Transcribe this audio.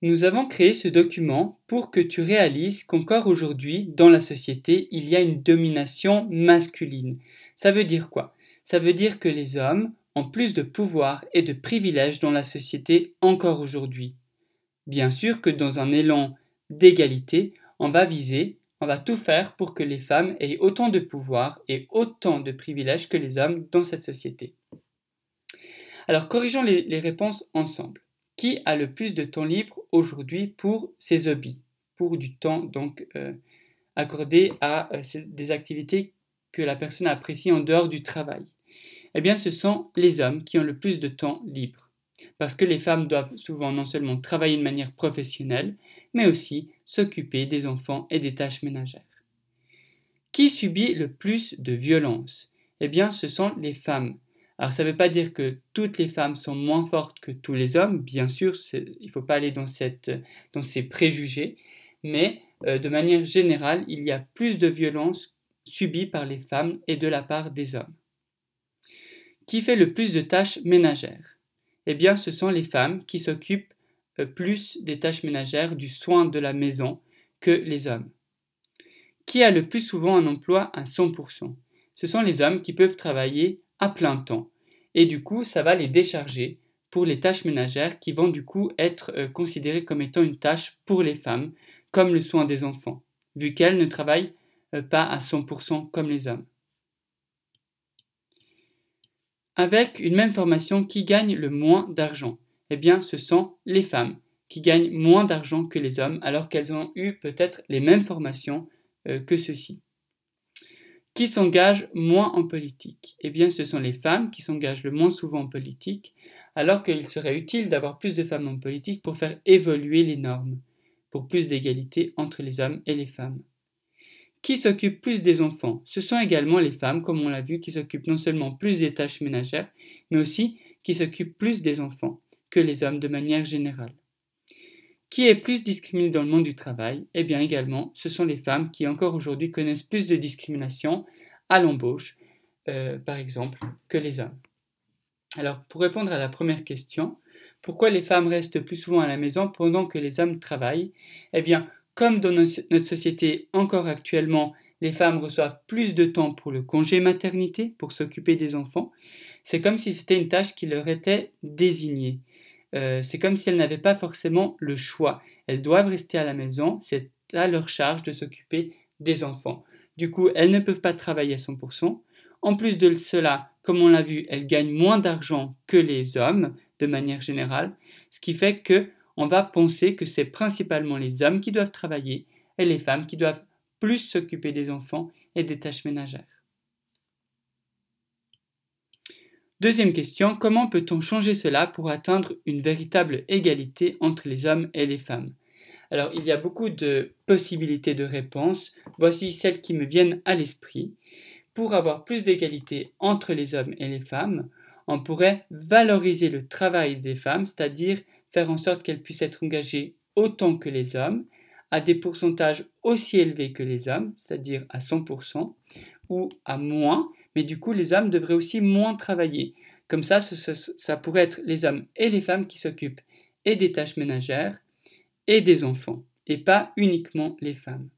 Nous avons créé ce document pour que tu réalises qu'encore aujourd'hui, dans la société, il y a une domination masculine. Ça veut dire quoi? Ça veut dire que les hommes ont plus de pouvoir et de privilèges dans la société encore aujourd'hui. Bien sûr que dans un élan d'égalité, on va viser, on va tout faire pour que les femmes aient autant de pouvoir et autant de privilèges que les hommes dans cette société. Alors corrigeons les, réponses ensemble qui a le plus de temps libre aujourd'hui pour ses hobbies, pour du temps donc euh, accordé à euh, des activités que la personne apprécie en dehors du travail? Eh bien, ce sont les hommes qui ont le plus de temps libre. Parce que les femmes doivent souvent non seulement travailler de manière professionnelle, mais aussi s'occuper des enfants et des tâches ménagères. Qui subit le plus de violence? Eh bien, ce sont les femmes alors ça ne veut pas dire que toutes les femmes sont moins fortes que tous les hommes, bien sûr, il ne faut pas aller dans, ces préjugés, mais euh, de manière générale, il y a plus de violences subies par les femmes et de la part des hommes. Qui fait le plus de tâches ménagères? Eh bien, ce sont les femmes qui s'occupent euh, plus des tâches ménagères, du soin de la maison que les hommes. Qui a le plus souvent un emploi à 100% Ce sont les hommes qui peuvent travailler à plein temps. Et du coup, ça va les décharger pour les tâches ménagères qui vont du coup être euh, considérées comme étant une tâche pour les femmes, comme le soin des enfants, vu qu'elles ne travaillent euh, pas à 100% comme les hommes. Avec une même formation, qui gagne le moins d'argent? Eh bien, ce sont les femmes qui gagnent moins d'argent que les hommes alors qu'elles ont eu peut-être les mêmes formations euh, que ceux-ci. Qui s'engagent moins en politique Eh bien, ce sont les femmes qui s'engagent le moins souvent en politique, alors qu'il serait utile d'avoir plus de femmes en politique pour faire évoluer les normes, pour plus d'égalité entre les hommes et les femmes. Qui s'occupe plus des enfants? Ce sont également les femmes, comme on l'a vu, qui s'occupent non seulement plus des tâches ménagères, mais aussi qui s'occupent plus des enfants que les hommes de manière générale. Qui est plus discriminé dans le monde du travail? Eh bien également, ce sont les femmes qui encore aujourd'hui connaissent plus de discrimination à l'embauche, euh, par exemple, que les hommes. Alors, pour répondre à la première question, pourquoi les femmes restent plus souvent à la maison pendant que les hommes travaillent? Eh bien, comme dans notre société encore actuellement, les femmes reçoivent plus de temps pour le congé maternité, pour s'occuper des enfants, c'est comme si c'était une tâche qui leur était désignée. Euh, c'est comme si elles n'avaient pas forcément le choix. Elles doivent rester à la maison, c'est à leur charge de s'occuper des enfants. Du coup, elles ne peuvent pas travailler à 100%. En plus de cela, comme on l'a vu, elles gagnent moins d'argent que les hommes de manière générale, ce qui fait que on va penser que c'est principalement les hommes qui doivent travailler et les femmes qui doivent plus s'occuper des enfants et des tâches ménagères. Deuxième question, comment peut-on changer cela pour atteindre une véritable égalité entre les hommes et les femmes? Alors, il y a beaucoup de possibilités de réponse. Voici celles qui me viennent à l'esprit. Pour avoir plus d'égalité entre les hommes et les femmes, on pourrait valoriser le travail des femmes, c'est-à-dire faire en sorte qu'elles puissent être engagées autant que les hommes, à des pourcentages aussi élevés que les hommes, c'est-à-dire à 100%, ou à moins, mais du coup les hommes devraient aussi moins travailler. Comme ça, ça, pourrait être les hommes et les femmes qui s'occupent et des tâches ménagères et des enfants, et pas uniquement les femmes.